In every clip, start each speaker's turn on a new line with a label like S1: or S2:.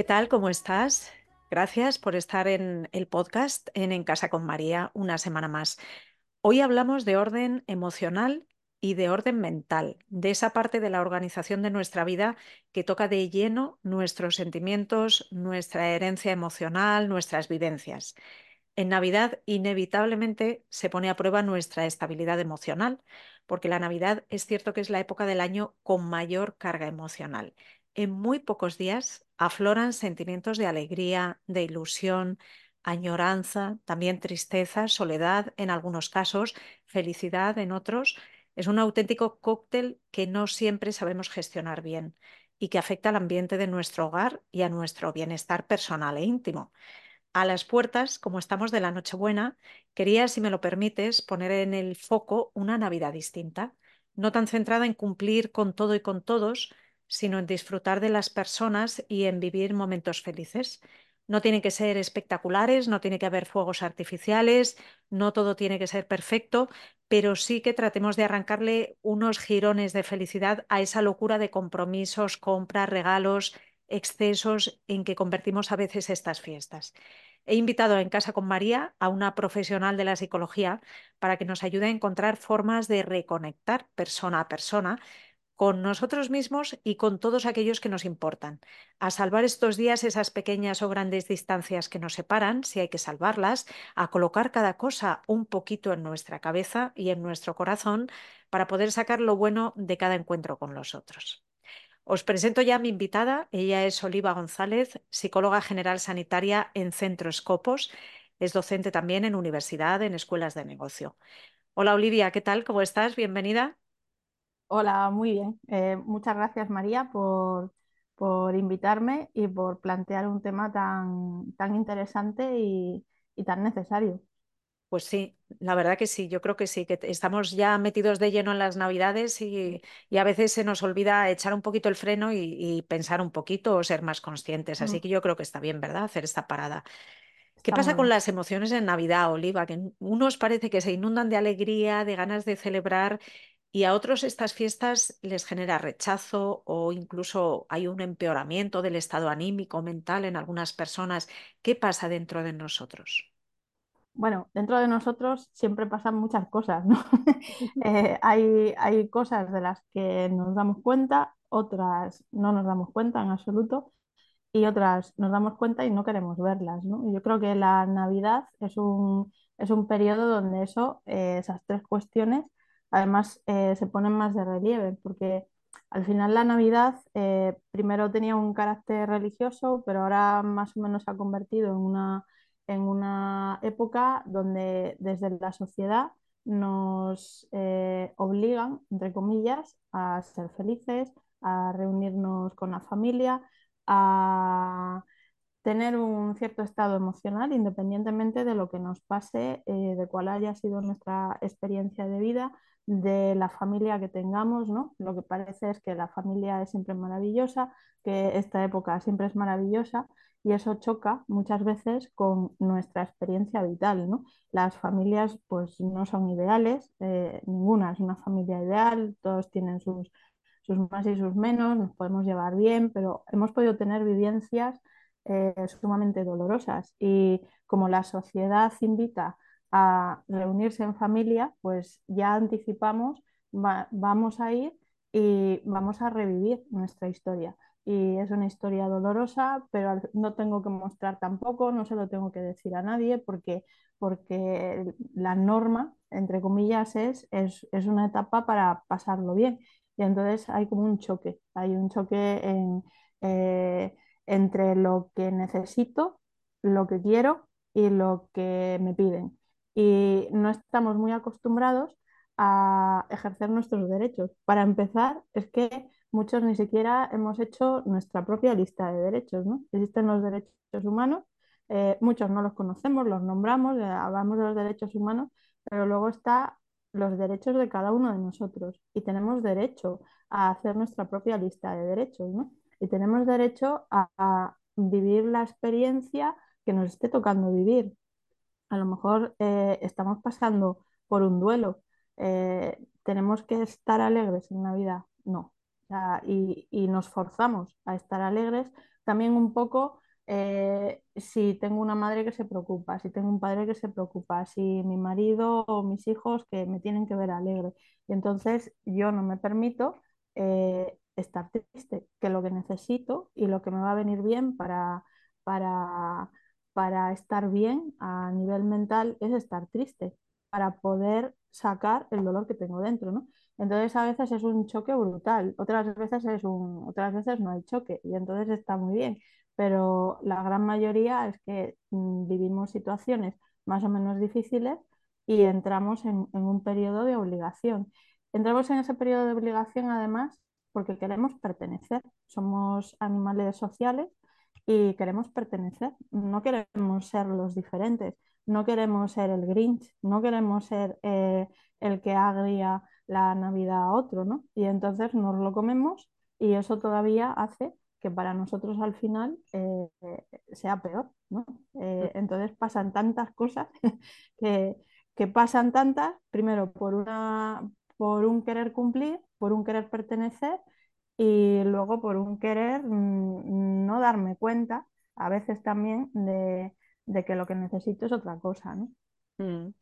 S1: ¿Qué tal? ¿Cómo estás? Gracias por estar en el podcast en En Casa con María una semana más. Hoy hablamos de orden emocional y de orden mental, de esa parte de la organización de nuestra vida que toca de lleno nuestros sentimientos, nuestra herencia emocional, nuestras vivencias. En Navidad inevitablemente se pone a prueba nuestra estabilidad emocional, porque la Navidad es cierto que es la época del año con mayor carga emocional en muy pocos días afloran sentimientos de alegría, de ilusión, añoranza, también tristeza, soledad en algunos casos, felicidad en otros. Es un auténtico cóctel que no siempre sabemos gestionar bien y que afecta al ambiente de nuestro hogar y a nuestro bienestar personal e íntimo. A las puertas, como estamos de la Nochebuena, quería, si me lo permites, poner en el foco una Navidad distinta, no tan centrada en cumplir con todo y con todos, sino en disfrutar de las personas y en vivir momentos felices. No tienen que ser espectaculares, no tiene que haber fuegos artificiales, no todo tiene que ser perfecto, pero sí que tratemos de arrancarle unos jirones de felicidad a esa locura de compromisos, compras, regalos, excesos en que convertimos a veces estas fiestas. He invitado en Casa con María a una profesional de la psicología para que nos ayude a encontrar formas de reconectar persona a persona con nosotros mismos y con todos aquellos que nos importan, a salvar estos días esas pequeñas o grandes distancias que nos separan, si hay que salvarlas, a colocar cada cosa un poquito en nuestra cabeza y en nuestro corazón para poder sacar lo bueno de cada encuentro con los otros. Os presento ya a mi invitada, ella es Oliva González, psicóloga general sanitaria en Centro Escopos, es docente también en universidad, en escuelas de negocio. Hola Olivia, ¿qué tal? ¿Cómo estás? Bienvenida.
S2: Hola, muy bien. Eh, muchas gracias María por, por, invitarme y por plantear un tema tan, tan interesante y, tan necesario.
S1: Pues sí, la verdad que sí, yo creo que sí, que estamos ya metidos de lleno en las navidades y, a veces se nos olvida echar un poquito el freno y, pensar un poquito o ser más conscientes. Así mm. que yo creo que está bien, ¿verdad? Hacer esta parada. ¿Qué pasa con las emociones en Navidad, Oliva? Que unos parece que se inundan de alegría, de ganas de celebrar y a otros estas fiestas les genera rechazo o incluso hay un empeoramiento del estado anímico, mental en algunas personas. ¿Qué pasa dentro de nosotros?
S2: Bueno, dentro de nosotros siempre pasan muchas cosas, ¿no? Eh, hay, hay cosas de las que nos damos cuenta, otras no nos damos cuenta en absoluto y otras nos damos cuenta y no queremos verlas, ¿no? Yo creo que la Navidad es un, es un periodo donde eso, eh, esas tres cuestiones además eh, se ponen más de relieve, porque al final la Navidad eh, primero tenía un carácter religioso, pero ahora más o menos se ha convertido en una, en una época donde desde la sociedad nos eh, obligan, entre comillas, a ser felices, a reunirnos con la familia, a tener un cierto estado emocional independientemente de lo que nos pase, de cuál haya sido nuestra experiencia de vida de la familia que tengamos, ¿no? Lo que parece es que la familia es siempre maravillosa, que esta época siempre es maravillosa y eso choca muchas veces con nuestra experiencia vital, ¿no? Las familias pues no son ideales, eh, ninguna es una familia ideal, todos tienen sus, sus más y sus menos, nos podemos llevar bien, pero hemos podido tener vivencias eh, sumamente dolorosas y como la sociedad invita a reunirse en familia, pues ya anticipamos, vamos a ir y vamos a revivir nuestra historia. Y es una historia dolorosa, pero no tengo que mostrar tampoco, no se lo tengo que decir a nadie, porque, porque la norma, entre comillas, es, es, una etapa para pasarlo bien. Y entonces hay como un choque, hay un choque eh, entre lo que necesito, lo que quiero y lo que me piden y no estamos muy acostumbrados a ejercer nuestros derechos. Para empezar, es que muchos ni siquiera hemos hecho nuestra propia lista de derechos, ¿no? Existen los derechos humanos, eh, muchos no los conocemos, los nombramos, eh, hablamos de los derechos humanos, pero luego está los derechos de cada uno de nosotros y tenemos derecho a hacer nuestra propia lista de derechos, ¿no? Y tenemos derecho a, vivir la experiencia que nos esté tocando vivir. A lo mejor eh, estamos pasando por un duelo, tenemos que estar alegres en Navidad, no, y, nos forzamos a estar alegres, también un poco eh, si tengo una madre que se preocupa, si tengo un padre que se preocupa, si mi marido o mis hijos que me tienen que ver alegre. Y entonces yo no me permito eh, estar triste, que lo que necesito y lo que me va a venir bien para, para, para estar bien a nivel mental es estar triste, para poder sacar el dolor que tengo dentro, ¿no? Entonces a veces es un choque brutal, otras veces es un, otras veces no hay choque y entonces está muy bien, pero la gran mayoría es que mm, vivimos situaciones más o menos difíciles y entramos en, un periodo de obligación. Entramos en ese periodo de obligación además porque queremos pertenecer, somos animales sociales y queremos pertenecer, no queremos ser los diferentes, no queremos ser el Grinch, no queremos ser eh, el que agria la Navidad a otro, ¿no? Y entonces nos lo comemos y eso todavía hace que para nosotros al final eh, sea peor, ¿no? Eh, entonces pasan tantas cosas que, pasan tantas, primero por, una, por un querer cumplir, por un querer pertenecer y luego por un querer mm, no darme cuenta, a veces también, de, que lo que necesito es otra cosa, ¿no?
S1: Mm.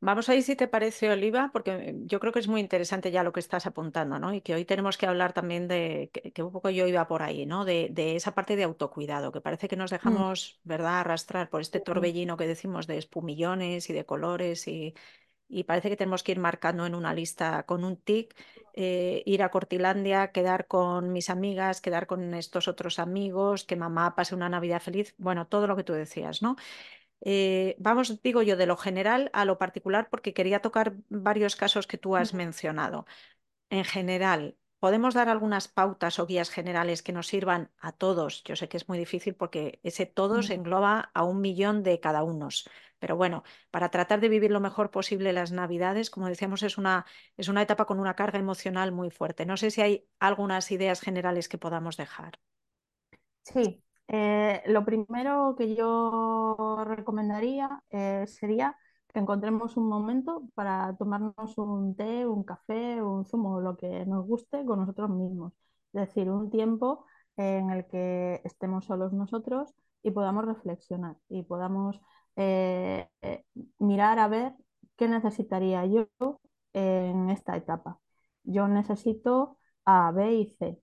S1: Vamos a ir, si te parece, Oliva, porque yo creo que es muy interesante ya lo que estás apuntando, ¿no? Y que hoy tenemos que hablar también de, que, un poco yo iba por ahí, ¿no? De, esa parte de autocuidado, que parece que nos mm. dejamos, ¿verdad?, arrastrar por este torbellino que decimos de espumillones y de colores y, parece que tenemos que ir marcando en una lista con un tic, eh, ir a Cortilandia, quedar con mis amigas, quedar con estos otros amigos, que mamá pase una Navidad feliz, bueno, todo lo que tú decías, ¿no? Eh, vamos, digo yo, de lo general a lo particular, porque quería tocar varios casos que tú has mencionado. En general, ¿podemos dar algunas pautas o guías generales que nos sirvan a todos? Yo sé que es muy difícil porque ese todos engloba a un millón de cada uno. Pero bueno, para tratar de vivir lo mejor posible las Navidades, como decíamos, es una, es una etapa con una carga emocional muy fuerte. No sé si hay algunas ideas generales que podamos dejar.
S2: Sí, eh, lo primero que yo recomendaría eh, sería que encontremos un momento para tomarnos un té, un café, un zumo, lo que nos guste con nosotros mismos. Es decir, un tiempo en el que estemos solos nosotros y podamos reflexionar y podamos eh, mirar a ver qué necesitaría yo en esta etapa. Yo necesito A, B y C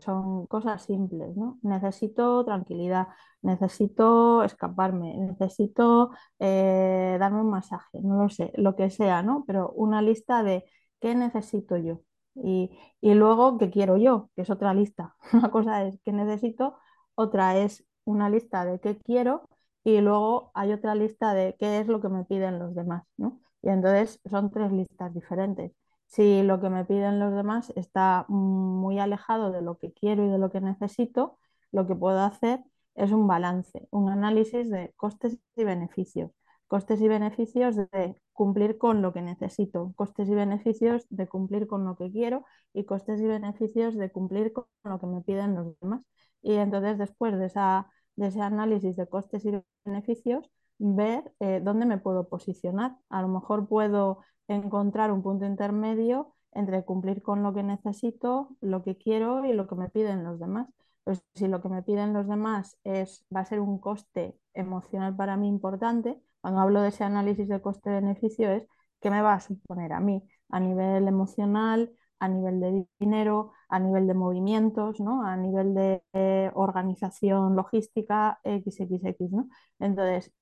S2: son cosas simples, ¿no? Necesito tranquilidad, necesito escaparme, necesito eh, darme un masaje, no lo sé, lo que sea, ¿no? Pero una lista de qué necesito yo y, luego qué quiero yo, que es otra lista. Una cosa es qué necesito, otra es una lista de qué quiero y luego hay otra lista de qué es lo que me piden los demás, ¿no? Y entonces son tres listas diferentes. Si lo que me piden los demás está muy alejado de lo que quiero y de lo que necesito, lo que puedo hacer es un balance, un análisis de costes y beneficios. Costes y beneficios de cumplir con lo que necesito, costes y beneficios de cumplir con lo que quiero y costes y beneficios de cumplir con lo que me piden los demás. Y entonces después de, esa, de ese análisis de costes y beneficios, ver eh, dónde me puedo posicionar. A lo mejor puedo encontrar un punto intermedio entre cumplir con lo que necesito, lo que quiero y lo que me piden los demás. Pues si lo que me piden los demás es, va a ser un coste emocional para mí importante, cuando hablo de ese análisis de coste-beneficio es qué me va a suponer a mí a nivel emocional, a nivel de dinero, a nivel de movimientos, ¿no? a nivel de eh, organización logística, XXX. ¿no? Entonces,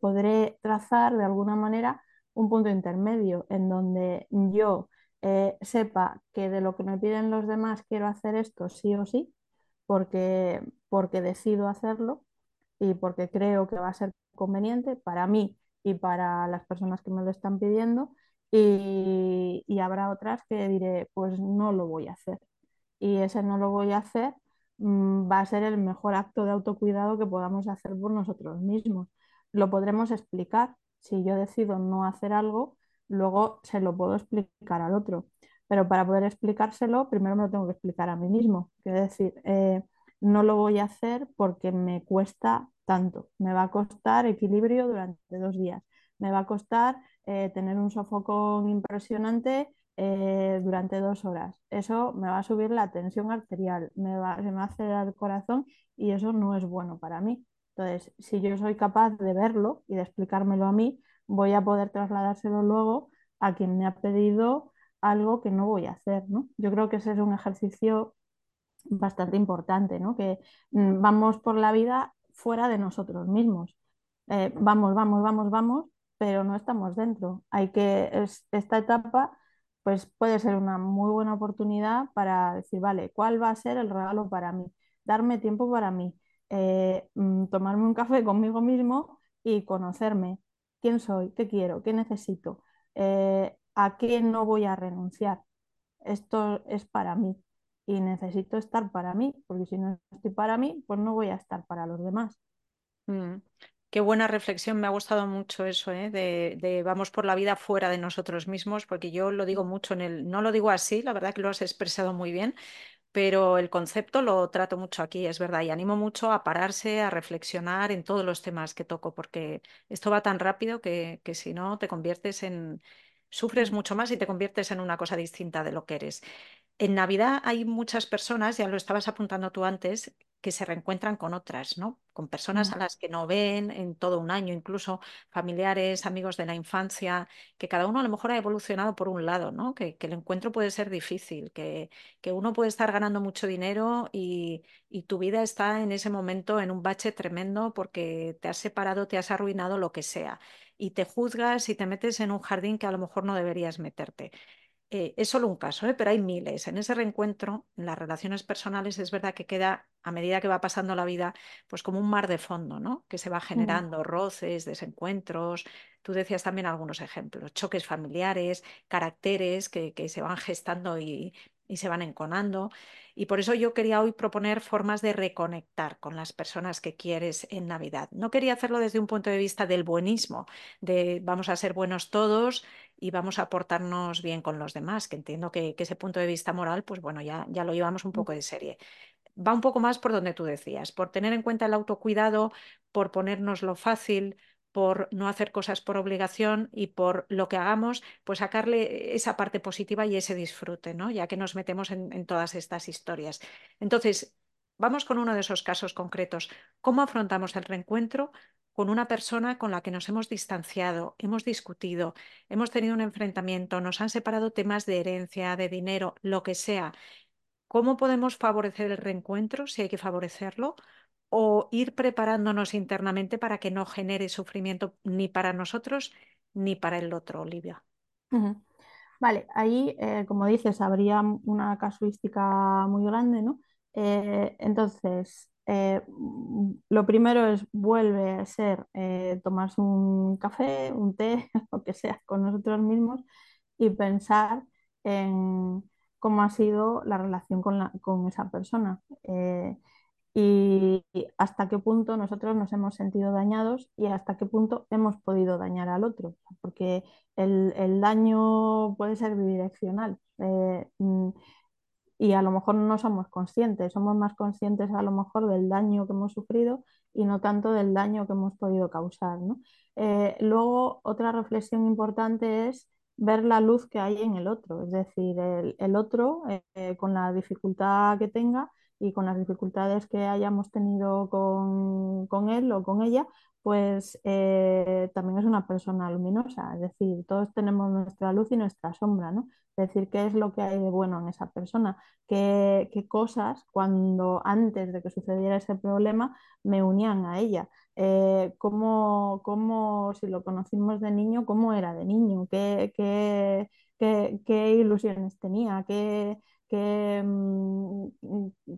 S2: podré trazar de alguna manera un punto intermedio en donde yo eh, sepa que de lo que me piden los demás quiero hacer esto sí o sí, porque, porque decido hacerlo y porque creo que va a ser conveniente para mí y para las personas que me lo están pidiendo y, habrá otras que diré, pues no lo voy a hacer. y ese no lo voy a hacer, mm, va a ser el mejor acto de autocuidado que podamos hacer por nosotros mismos. Lo podremos explicar. Si yo decido no hacer algo, luego se lo puedo explicar al otro. Pero para poder explicárselo, primero me lo tengo que explicar a mí mismo. Quiero decir, eh, no lo voy a hacer porque me cuesta tanto. Me va a costar equilibrio durante dos días. Me va a costar eh, tener un sofocón impresionante eh, durante dos horas. Eso me va a subir la tensión arterial, me va, se me va a acelerar el corazón y eso no es bueno para mí. Entonces, si yo soy capaz de verlo y de explicármelo a mí, voy a poder trasladárselo luego a quien me ha pedido algo que no voy a hacer, ¿no? Yo creo que ese es un ejercicio bastante importante, ¿no? Que mm, vamos por la vida fuera de nosotros mismos. Eh, vamos, vamos, vamos, vamos, pero no estamos dentro. Hay que, esta etapa pues puede ser una muy buena oportunidad para decir, vale, ¿cuál va a ser el regalo para mí? Darme tiempo para mí, eh, mm, tomarme un café conmigo mismo y conocerme. ¿Quién soy? ¿Qué quiero? ¿Qué necesito? Eh, ¿A qué no voy a renunciar? Esto es para mí y necesito estar para mí, porque si no estoy para mí, pues no voy a estar para los demás.
S1: Mm. Qué buena reflexión, me ha gustado mucho eso, ¿eh? de, vamos por la vida fuera de nosotros mismos, porque yo lo digo mucho en el, no lo digo así, la verdad que lo has expresado muy bien, pero el concepto lo trato mucho aquí, es verdad, y animo mucho a pararse, a reflexionar en todos los temas que toco, porque esto va tan rápido que, que si no te conviertes en, sufres mucho más y te conviertes en una cosa distinta de lo que eres. En Navidad hay muchas personas, ya lo estabas apuntando tú antes, que se reencuentran con otras, ¿no? Con personas a las que no ven en todo un año, incluso familiares, amigos de la infancia, que cada uno a lo mejor ha evolucionado por un lado, ¿no? Que, el encuentro puede ser difícil, que, que, uno puede estar ganando mucho dinero y, y tu vida está en ese momento en un bache tremendo porque te has separado, te has arruinado, lo que sea, y te juzgas y te metes en un jardín que a lo mejor no deberías meterte. Eh, es solo un caso, ¿eh? pero hay miles. En ese reencuentro, en las relaciones personales, es verdad que queda, a medida que va pasando la vida, pues como un mar de fondo, ¿no? Que se va generando roces, desencuentros. Tú decías también algunos ejemplos, choques familiares, caracteres que, que se van gestando y, y se van enconando. Y por eso yo quería hoy proponer formas de reconectar con las personas que quieres en Navidad. No quería hacerlo desde un punto de vista del buenismo, de vamos a ser buenos todos y vamos a portarnos bien con los demás, que entiendo que, ese punto de vista moral, pues bueno, ya, ya lo llevamos un poco de serie. Va un poco más por donde tú decías, por tener en cuenta el autocuidado, por ponernos lo fácil, por no hacer cosas por obligación y por lo que hagamos, pues sacarle esa parte positiva y ese disfrute, ¿no? Ya que nos metemos en, en todas estas historias. Entonces, vamos con uno de esos casos concretos. ¿Cómo afrontamos el reencuentro con una persona con la que nos hemos distanciado, hemos discutido, hemos tenido un enfrentamiento, nos han separado temas de herencia, de dinero, lo que sea? ¿Cómo podemos favorecer el reencuentro, si hay que favorecerlo? o ir preparándonos internamente para que no genere sufrimiento ni para nosotros ni para el otro, Olivia.
S2: Vale, ahí, eh, como dices, habría una casuística muy grande, ¿no? Eh, entonces, eh, lo primero es vuelve a ser tomarse un café, un té, lo que sea, con nosotros mismos y pensar en cómo ha sido la relación con, esa persona. Y hasta qué punto nosotros nos hemos sentido dañados y hasta qué punto hemos podido dañar al otro, porque el, daño puede ser bidireccional. Eh, mm, y a lo mejor no somos conscientes, somos más conscientes a lo mejor del daño que hemos sufrido y no tanto del daño que hemos podido causar. Eh, luego, otra reflexión importante es ver la luz que hay en el otro, es decir, el, otro eh, con la dificultad que tenga y con las dificultades que hayamos tenido con, él o con ella, pues eh, también es una persona luminosa, es decir, todos tenemos nuestra luz y nuestra sombra, ¿no? Es decir, qué es lo que hay de bueno en esa persona, qué, cosas cuando antes de que sucediera ese problema me unían a ella, eh, cómo, si lo conocimos de niño, cómo era de niño, qué, qué, qué ilusiones tenía, qué Mm,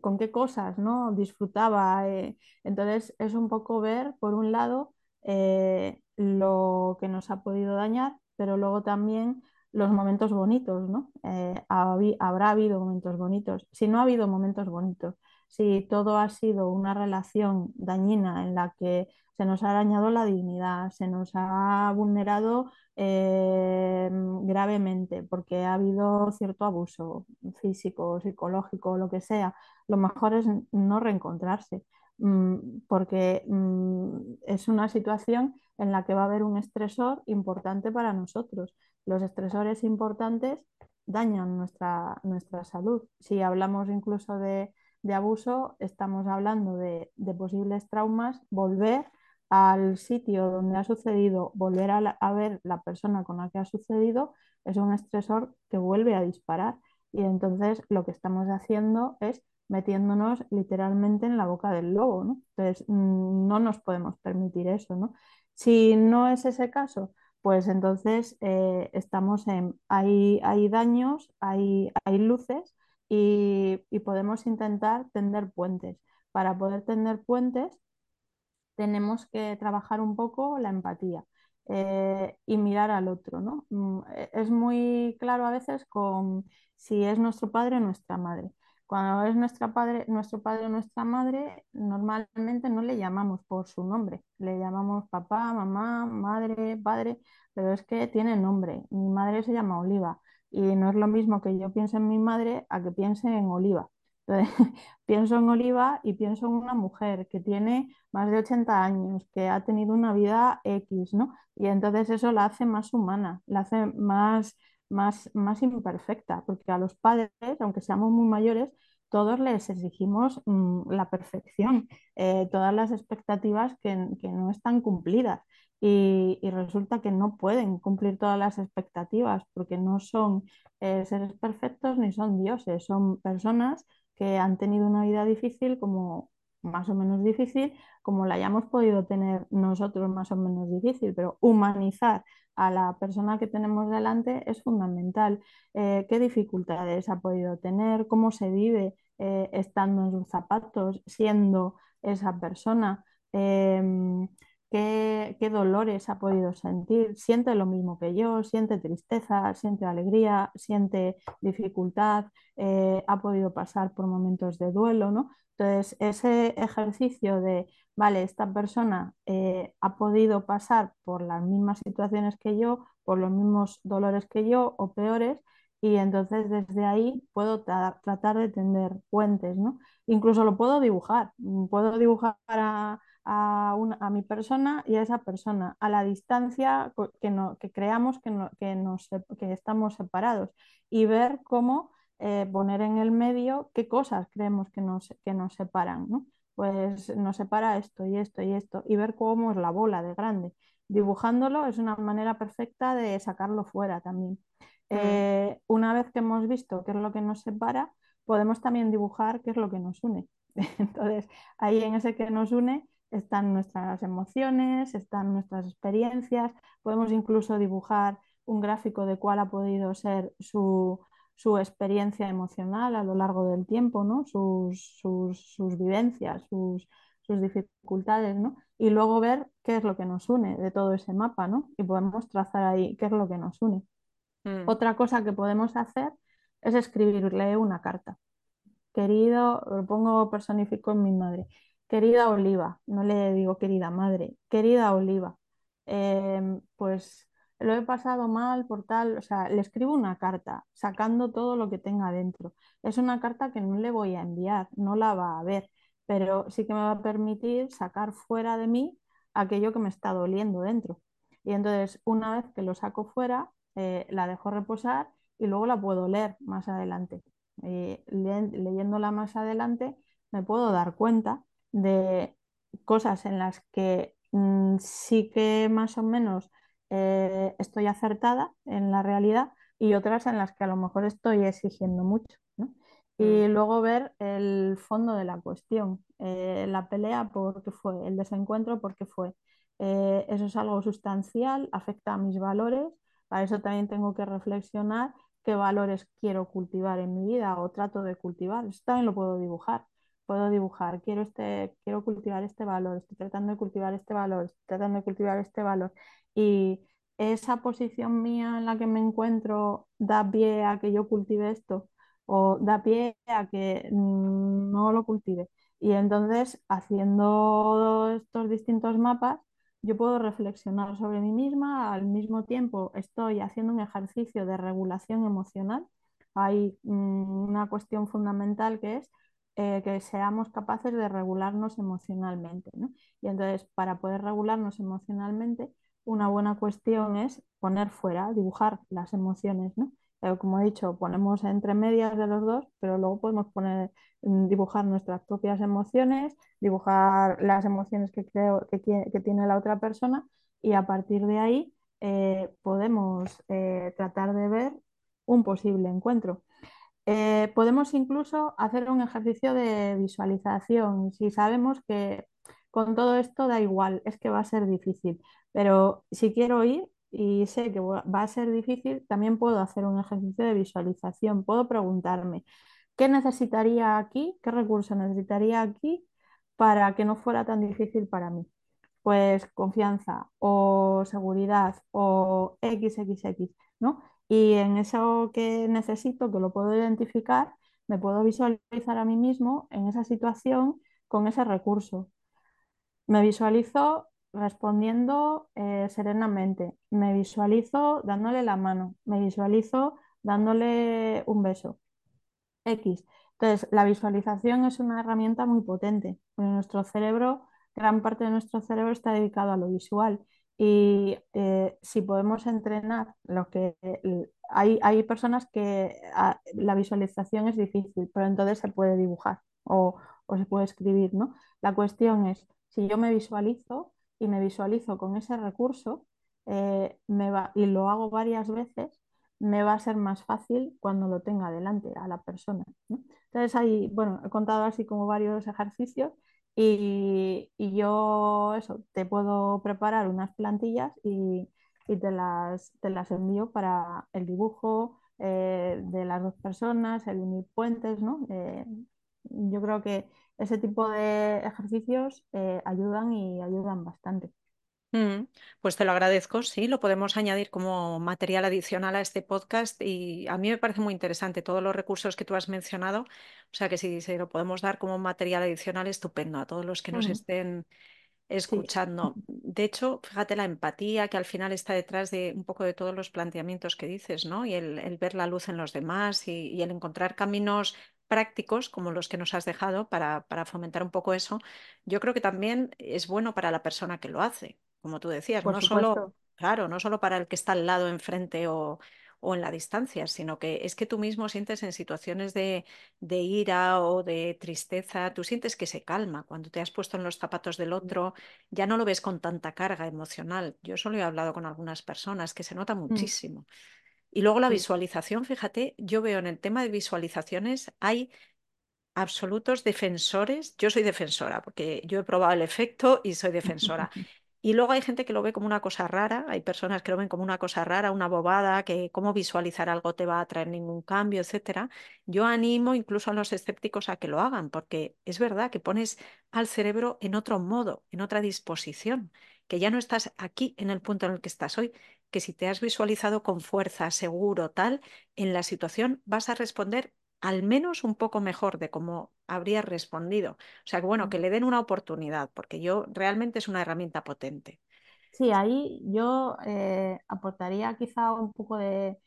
S2: con qué cosas ¿no? disfrutaba. Eh. Entonces es un poco ver, por un lado, eh, lo que nos ha podido dañar, pero luego también los momentos bonitos, ¿no? Eh, habrá habido momentos bonitos. Si no ha habido momentos bonitos, si todo ha sido una relación dañina en la que se nos ha dañado la dignidad, se nos ha vulnerado eh, gravemente porque ha habido cierto abuso físico, psicológico, lo que sea, lo mejor es no reencontrarse mm, porque mm, es una situación en la que va a haber un estresor importante para nosotros. Los estresores importantes dañan nuestra, nuestra salud. Si hablamos incluso de, abuso, estamos hablando de, de posibles traumas, volver al sitio donde ha sucedido, volver a, ver la persona con la que ha sucedido, es un estresor que vuelve a disparar. Y entonces lo que estamos haciendo es metiéndonos literalmente en la boca del lobo, ¿no? Entonces mm, no nos podemos permitir eso, ¿no? Si no es ese caso, pues entonces eh, estamos en, hay, hay daños, hay, hay luces y, podemos intentar tender puentes. Para poder tender puentes tenemos que trabajar un poco la empatía eh, y mirar al otro, ¿no? Mm, e, es muy claro a veces con si es nuestro padre o nuestra madre. Cuando es nuestra padre, nuestro padre o nuestra madre, normalmente no le llamamos por su nombre, le llamamos papá, mamá, madre, padre, pero es que tiene nombre. Mi madre se llama Oliva y no es lo mismo que yo piense en mi madre a que piense en Oliva. pienso en Oliva y pienso en una mujer que tiene más de 80 años, que ha tenido una vida X, ¿no? Y entonces eso la hace más humana, la hace más, más, más imperfecta, porque a los padres, aunque seamos muy mayores, todos les exigimos mm, la perfección, eh, todas las expectativas que, no están cumplidas. Y, resulta que no pueden cumplir todas las expectativas porque no son eh, seres perfectos ni son dioses, son personas que han tenido una vida difícil como más o menos difícil, como la hayamos podido tener nosotros más o menos difícil, pero humanizar a la persona que tenemos delante es fundamental. Eh, ¿Qué dificultades ha podido tener? ¿Cómo se vive eh, estando en sus zapatos, siendo esa persona? Qué, dolores ha podido sentir, siente lo mismo que yo, siente tristeza, siente alegría, siente dificultad, eh, ha podido pasar por momentos de duelo, ¿no? Entonces, ese ejercicio de, vale, esta persona eh, ha podido pasar por las mismas situaciones que yo, por los mismos dolores que yo o peores, y entonces desde ahí puedo tratar de tender puentes, ¿no? Incluso lo puedo dibujar, puedo dibujar a a, mi persona y a esa persona, a la distancia que, no, que creamos que, no, que, nos, que estamos separados y ver cómo eh, poner en el medio qué cosas creemos que nos, que nos separan. ¿no? Pues nos separa esto y esto y esto y ver cómo es la bola de grande. Dibujándolo es una manera perfecta de sacarlo fuera también. Mm. Eh, una vez que hemos visto qué es lo que nos separa, podemos también dibujar qué es lo que nos une. Entonces, ahí en ese que nos une están nuestras emociones, están nuestras experiencias, podemos incluso dibujar un gráfico de cuál ha podido ser su, experiencia emocional a lo largo del tiempo, ¿no? sus, sus, vivencias, sus, dificultades, ¿no? y luego ver qué es lo que nos une de todo ese mapa, ¿no? y podemos trazar ahí qué es lo que nos une. Mm. Otra cosa que podemos hacer es escribirle una carta. Querido, lo pongo personifico en mi madre querida Oliva, no le digo querida madre, querida Oliva, em, pues lo he pasado mal por tal, o sea, le escribo una carta sacando todo lo que tenga dentro. Es una carta que no le voy a enviar, no la va a ver, pero sí que me va a permitir sacar fuera de mí aquello que me está doliendo dentro. Y entonces, una vez que lo saco fuera, eh, la dejo reposar y luego la puedo leer más adelante. Eh, leyéndola más adelante, me puedo dar cuenta de cosas en las que mm, sí que más o menos eh, estoy acertada en la realidad y otras en las que a lo mejor estoy exigiendo mucho. Y mm. luego ver el fondo de la cuestión, eh, la pelea por qué fue, el desencuentro por qué fue. Eh, eso es algo sustancial, afecta a mis valores, para eso también tengo que reflexionar qué valores quiero cultivar en mi vida o trato de cultivar. Eso también lo puedo dibujar puedo dibujar, quiero, este, quiero cultivar este valor, estoy tratando de cultivar este valor, estoy tratando de cultivar este valor. Y esa posición mía en la que me encuentro da pie a que yo cultive esto o da pie a que no lo cultive. Y entonces, haciendo estos distintos mapas, yo puedo reflexionar sobre mí misma, al mismo tiempo estoy haciendo un ejercicio de regulación emocional. Hay mm, una cuestión fundamental que es eh, que seamos capaces de regularnos emocionalmente. Y entonces, para poder regularnos emocionalmente, una buena cuestión es poner fuera, dibujar las emociones. ¿no? como he dicho, ponemos entre medias de los dos, pero luego podemos poner, mm, dibujar nuestras propias emociones, dibujar las emociones que creo que, tiene la otra persona y a partir de ahí eh, podemos eh, tratar de ver un posible encuentro. Eh, podemos incluso hacer un ejercicio de visualización si sabemos que con todo esto da igual, es que va a ser difícil, pero si quiero ir, y sé que va a ser difícil, también puedo hacer un ejercicio de visualización. Puedo preguntarme, ¿qué necesitaría aquí? ¿Qué recurso necesitaría aquí para que no fuera tan difícil para mí? Pues confianza o seguridad o XXX, ¿no? Y en eso que necesito, que lo puedo identificar, me puedo visualizar a mí mismo en esa situación con ese recurso. Me visualizo respondiendo eh, serenamente. Me visualizo dándole la mano, me visualizo dándole un beso. X. Entonces, la visualización es una herramienta muy potente, nuestro cerebro, gran parte de nuestro cerebro está dedicado a lo visual. Y eh, si podemos entrenar lo que hay, hay personas que ah, la visualización es difícil, pero entonces se puede dibujar o, o se puede escribir, ¿no? La cuestión es, si yo me visualizo, y me visualizo con ese recurso eh, me va, y lo hago varias veces, me va a ser más fácil cuando lo tenga delante a la persona. Entonces, ahí, bueno, he contado así como varios ejercicios y, yo, eso, te puedo preparar unas plantillas y, te, las, te las envío para el dibujo eh, de las dos personas, el unir puentes, ¿no? Eh, yo creo que ese tipo de ejercicios eh, ayudan y ayudan bastante.
S1: Mm, pues te lo agradezco, sí, lo podemos añadir como material adicional a este podcast y a mí me parece muy interesante todos los recursos que tú has mencionado, o sea que si se lo podemos dar como material adicional, estupendo a todos los que nos estén escuchando. De hecho, fíjate la empatía que al final está detrás de un poco de todos los planteamientos que dices, ¿no? Y el, ver la luz en los demás y, el encontrar caminos prácticos como los que nos has dejado para, para, fomentar un poco eso, yo creo que también es bueno para la persona que lo hace, como tú decías, no solo, claro, no solo para el que está al lado, enfrente o, o en la distancia, sino que es que tú mismo sientes en situaciones de, de, ira o de tristeza, tú sientes que se calma cuando te has puesto en los zapatos del otro, ya no lo ves con tanta carga emocional. Yo solo he hablado con algunas personas que se nota mm. muchísimo. Y luego la visualización, fíjate, yo veo en el tema de visualizaciones hay absolutos defensores. Yo soy defensora porque yo he probado el efecto y soy defensora. Y luego hay gente que lo ve como una cosa rara, hay personas que lo ven como una cosa rara, una bobada, que cómo visualizar algo te va a traer ningún cambio, etcétera. Yo animo incluso a los escépticos a que lo hagan, porque es verdad que pones al cerebro en otro modo, en otra disposición, que ya no estás aquí en el punto en el que estás hoy, que si te has visualizado con fuerza, seguro, tal, en la situación vas a responder al menos un poco mejor de cómo habría respondido. O sea, que bueno, que le den una oportunidad, porque yo realmente es una herramienta potente.
S2: Sí, ahí yo eh, aportaría quizá un poco de,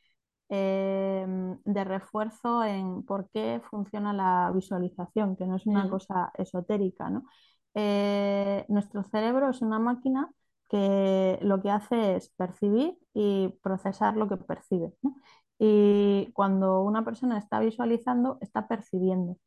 S2: em, de refuerzo en por qué funciona la visualización, que no es una cosa esotérica. ¿no? Eh, nuestro cerebro es una máquina que lo que hace es percibir y procesar lo que percibe. Y cuando una persona está visualizando, está percibiendo,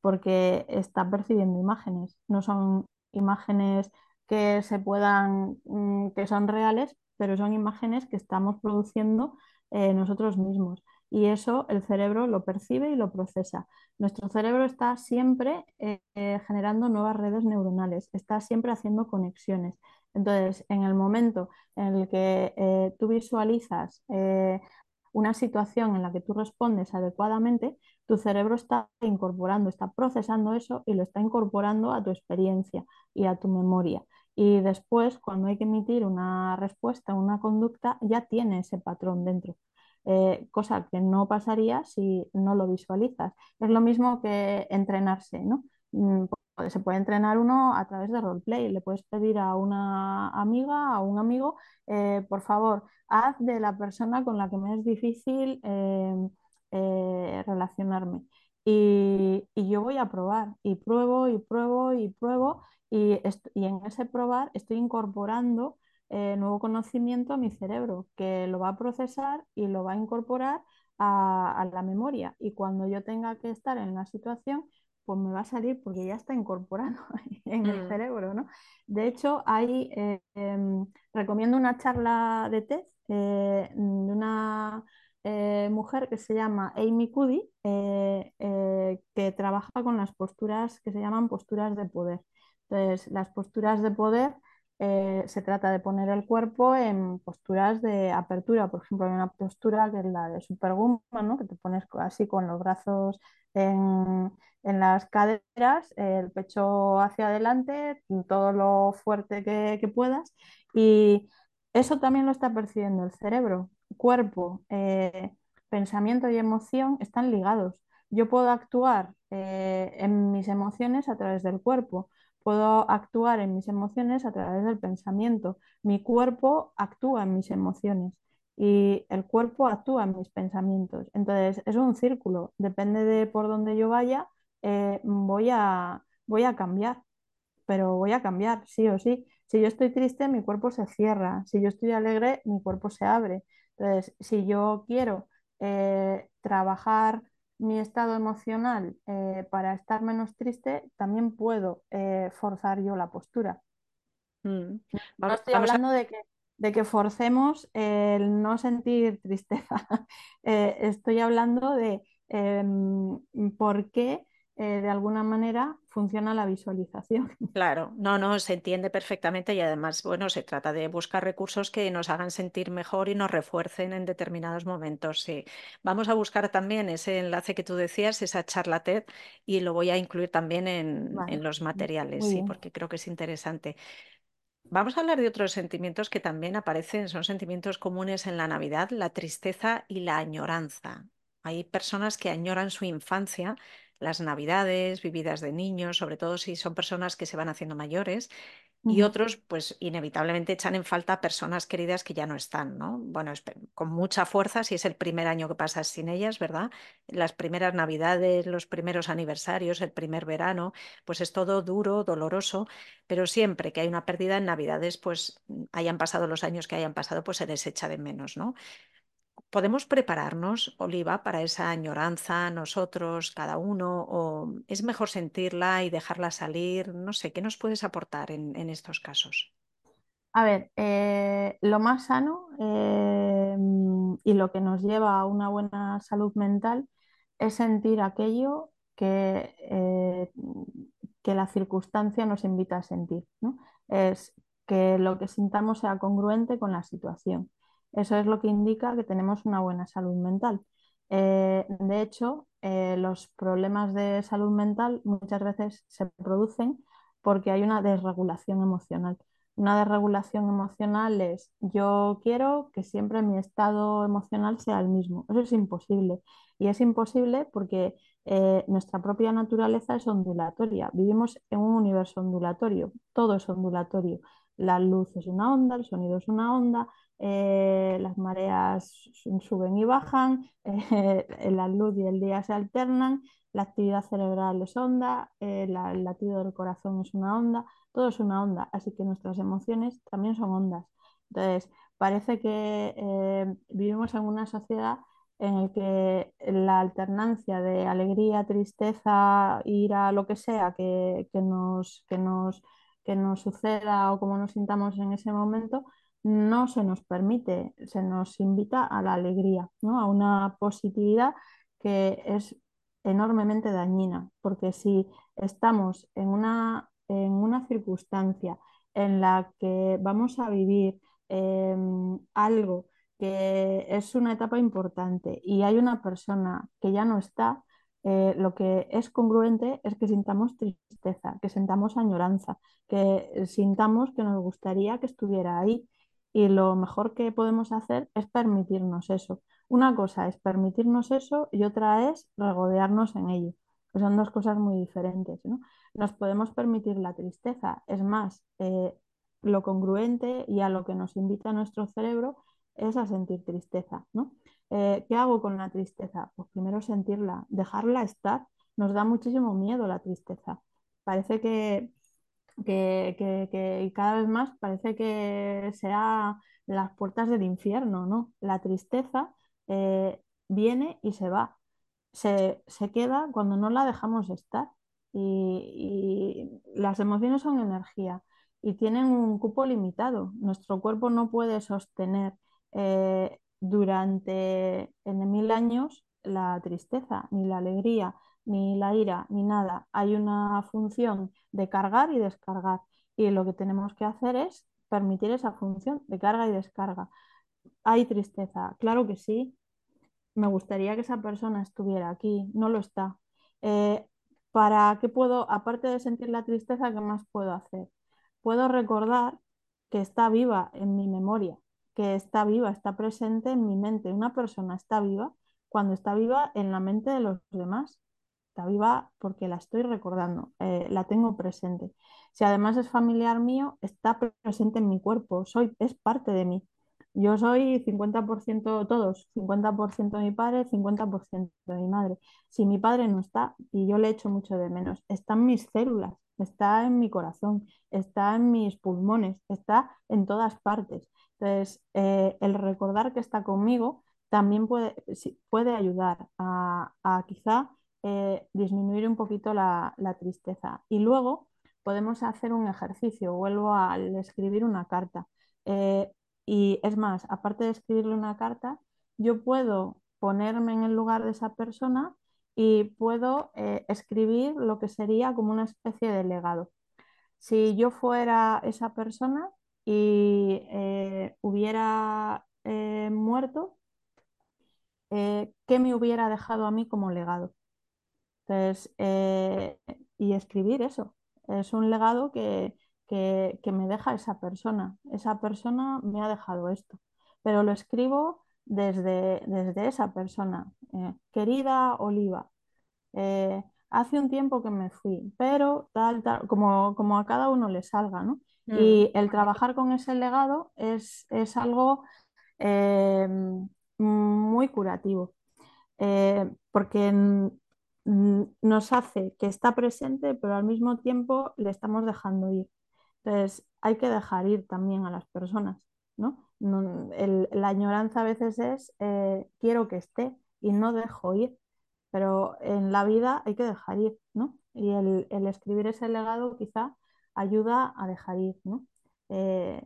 S2: porque está percibiendo imágenes. No son imágenes que se puedan, mm, que son reales, pero son imágenes que estamos produciendo eh, nosotros mismos. Y eso el cerebro lo percibe y lo procesa. Nuestro cerebro está siempre eh, eh, generando nuevas redes neuronales, está siempre haciendo conexiones. Entonces, en el momento en el que tú visualizas una situación en la que tú respondes adecuadamente, tu cerebro está incorporando, está procesando eso y lo está incorporando a tu experiencia y a tu memoria. Y después, cuando hay que emitir una respuesta, una conducta, ya tiene ese patrón dentro. Eh, cosa que no pasaría si no lo visualizas. Es lo mismo que entrenarse, ¿no? Se puede entrenar uno a través de roleplay. Le puedes pedir a una amiga, a un amigo, eh, por favor, haz de la persona con la que me es difícil em, eh, relacionarme. Y, yo voy a probar, y pruebo, y pruebo, y pruebo, y, en ese probar estoy incorporando eh, nuevo conocimiento a mi cerebro, que lo va a procesar y lo va a incorporar a la memoria. Y cuando yo tenga que estar en la situación, pues me va a salir porque ya está incorporado en el mm. cerebro, ¿no? De hecho, hay, eh, em, recomiendo una charla de TED eh, de una eh, mujer que se llama Amy Cuddy, que trabaja con las posturas que se llaman posturas de poder. Entonces, las posturas de poder se trata de poner el cuerpo en posturas de apertura. Por ejemplo, hay una postura que es la de Superwoman, ¿no? que te pones así con los brazos en, en las caderas, el pecho hacia adelante, todo lo fuerte que, puedas. Y eso también lo está percibiendo el cerebro. Cuerpo, eh, pensamiento y emoción están ligados. Yo puedo actuar eh, en mis emociones a través del cuerpo, puedo actuar en mis emociones a través del pensamiento. Mi cuerpo actúa en mis emociones y el cuerpo actúa en mis pensamientos. Entonces es un círculo, depende de por dónde yo vaya, eh, voy a, voy a cambiar, pero voy a cambiar, sí o sí. Si yo estoy triste, mi cuerpo se cierra, si yo estoy alegre, mi cuerpo se abre. Entonces, si yo quiero eh, trabajar mi estado emocional eh, para estar menos triste, también puedo forzar yo la postura. Mm. No estoy hablando de que de que forcemos el no sentir tristeza. Eh, estoy hablando de em, por qué eh, de alguna manera funciona la visualización.
S1: Claro, no, no, se entiende perfectamente y además, bueno, se trata de buscar recursos que nos hagan sentir mejor y nos refuercen en determinados momentos. Sí. Vamos a buscar también ese enlace que tú decías, esa charla TED, y lo voy a incluir también en, en los materiales, sí, porque creo que es interesante. Vamos a hablar de otros sentimientos que también aparecen, son sentimientos comunes en la Navidad, la tristeza y la añoranza. Hay personas que añoran su infancia, las Navidades vividas de niños, sobre todo si son personas que se van haciendo mayores, y otros, pues inevitablemente echan en falta personas queridas que ya no están, ¿no? Bueno, con mucha fuerza si es el primer año que pasas sin ellas, ¿verdad? Las primeras navidades, los primeros aniversarios, el primer verano, pues es todo duro, doloroso, pero siempre que hay una pérdida en navidades, pues hayan pasado los años que hayan pasado, pues se les echa de menos, ¿no? ¿Podemos prepararnos, Oliva, para esa añoranza nosotros, cada uno? ¿O es mejor sentirla y dejarla salir? No sé, ¿qué nos puedes aportar en, estos casos?
S2: A ver, eh, lo más sano eh, y lo que nos lleva a una buena salud mental es sentir aquello que, eh, que la circunstancia nos invita a sentir. ¿no? Es que lo que sintamos sea congruente con la situación. Eso es lo que indica que tenemos una buena salud mental. Eh, de hecho, eh, los problemas de salud mental muchas veces se producen porque hay una desregulación emocional. Una desregulación emocional es yo quiero que siempre mi estado emocional sea el mismo. Eso es imposible. Y es imposible porque eh, nuestra propia naturaleza es ondulatoria. Vivimos en un universo ondulatorio. Todo es ondulatorio. La luz es una onda, el sonido es una onda, eh, las mareas suben y bajan, eh, la luz y el día se alternan, la actividad cerebral es onda, eh, el latido del corazón es una onda, todo es una onda, así que nuestras emociones también son ondas. Entonces, parece que vivimos en una sociedad en la que la alternancia de alegría, tristeza, ira, lo que sea que, nos, que, nos, que nos suceda o como nos sintamos en ese momento, no se nos permite, se nos invita a la alegría, ¿no? a una positividad que es enormemente dañina, porque si estamos en una, en una circunstancia en la que vamos a vivir em, algo que es una etapa importante y hay una persona que ya no está, eh, lo que es congruente es que sintamos tristeza, que sintamos añoranza, que sintamos que nos gustaría que estuviera ahí. Y lo mejor que podemos hacer es permitirnos eso. Una cosa es permitirnos eso y otra es regodearnos en ello. son dos cosas muy diferentes. ¿no? Nos podemos permitir la tristeza. Es más, eh, lo congruente y a lo que nos invita nuestro cerebro es a sentir tristeza. ¿no? Eh, ¿qué hago con la tristeza? Pues primero sentirla, dejarla estar. Nos da muchísimo miedo la tristeza. Parece que, que, cada vez más parece que sea las puertas del infierno, ¿no? La tristeza eh, viene y se va. Se, queda cuando no la dejamos estar. Y, las emociones son energía y tienen un cupo limitado. Nuestro cuerpo no puede sostener eh, durante en mil años la tristeza, ni la alegría, ni la ira, ni nada. Hay una función de cargar y descargar. Y lo que tenemos que hacer es permitir esa función de carga y descarga. ¿Hay tristeza? Claro que sí. Me gustaría que esa persona estuviera aquí. No lo está. Eh, ¿Para qué puedo, aparte de sentir la tristeza, qué más puedo hacer? Puedo recordar que está viva en mi memoria que está viva, está presente en mi mente. Una persona está viva cuando está viva en la mente de los demás. Está viva porque la estoy recordando, eh, la tengo presente. Si además es familiar mío, está presente en mi cuerpo, soy, es parte de mí. Yo soy 50% todos, 50% mi padre, 50% de mi madre. Si mi padre no está, y yo le echo mucho de menos, están mis células, está en mi corazón, está en mis pulmones, está en todas partes. Entonces, eh, el recordar que está conmigo también puede, puede ayudar a, quizá eh, disminuir un poquito la, tristeza. Y luego podemos hacer un ejercicio, vuelvo al escribir una carta. Eh, y es más, aparte de escribirle una carta, yo puedo ponerme en el lugar de esa persona y puedo escribir lo que sería como una especie de legado. Si yo fuera esa persona, y eh, hubiera eh, muerto, eh, ¿qué me hubiera dejado a mí como legado? Entonces, y escribir eso. Es un legado que, me deja esa persona. Esa persona me ha dejado esto. Pero lo escribo desde, desde esa persona. querida Oliva, hace un tiempo que me fui, pero tal, tal, como, como a cada uno le salga, ¿no? Y mm. el trabajar con ese legado es, algo eh, muy curativo, eh, porque nos hace que está presente, pero al mismo tiempo le estamos dejando ir. Entonces, hay que dejar ir también a las personas, ¿no? la añoranza a veces es eh, quiero que esté y no dejo ir, pero en la vida hay que dejar ir, ¿no? Y el, el escribir ese legado quizá ayuda a dejar ir, ¿no? Eh,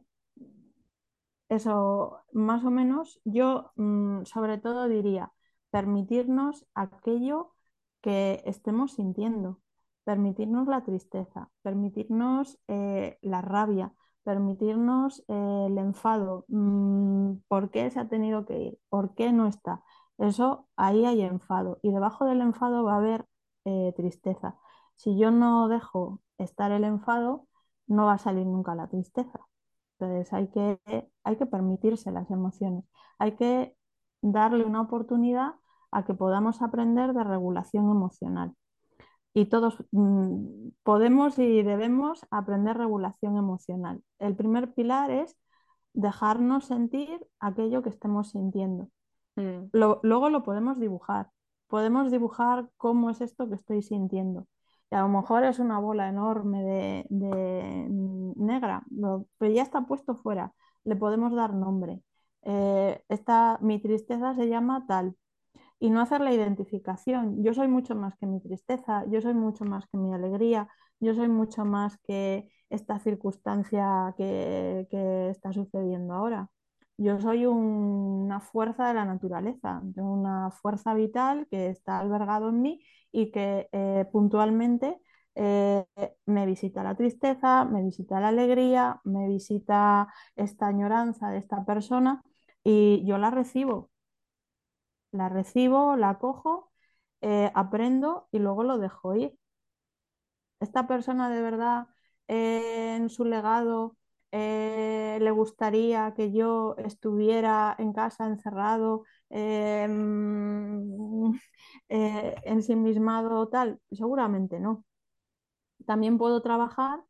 S2: eso, más o menos, yo mm, sobre todo diría, permitirnos aquello que estemos sintiendo, permitirnos la tristeza, permitirnos eh, la rabia, permitirnos eh, el enfado, mm, por qué se ha tenido que ir, por qué no está. Eso, ahí hay enfado y debajo del enfado va a haber tristeza. Si yo no dejo estar el enfado, no va a salir nunca la tristeza. Entonces hay que, hay que permitirse las emociones, hay que darle una oportunidad a que podamos aprender de regulación emocional. Y todos mm, podemos y debemos aprender regulación emocional. El primer pilar es dejarnos sentir aquello que estemos sintiendo. Mm. luego lo podemos dibujar. Podemos dibujar cómo es esto que estoy sintiendo a lo mejor es una bola enorme de, negra, pero ya está puesto fuera, le podemos dar nombre. Eh, esta, mi tristeza se llama tal. Y no hacer la identificación. Yo soy mucho más que mi tristeza, yo soy mucho más que mi alegría, yo soy mucho más que esta circunstancia que, que está sucediendo ahora. Yo soy una fuerza de la naturaleza, una fuerza vital que está albergado en mí y que eh, puntualmente eh, me visita la tristeza, me visita la alegría, me visita esta añoranza de esta persona y yo la recibo. La recibo, la cojo eh, aprendo y luego lo dejo ir. Esta persona de verdad eh, en su legado eh, le gustaría que yo estuviera en casa encerrado, mm, ensimismado o tal, seguramente no. También puedo trabajar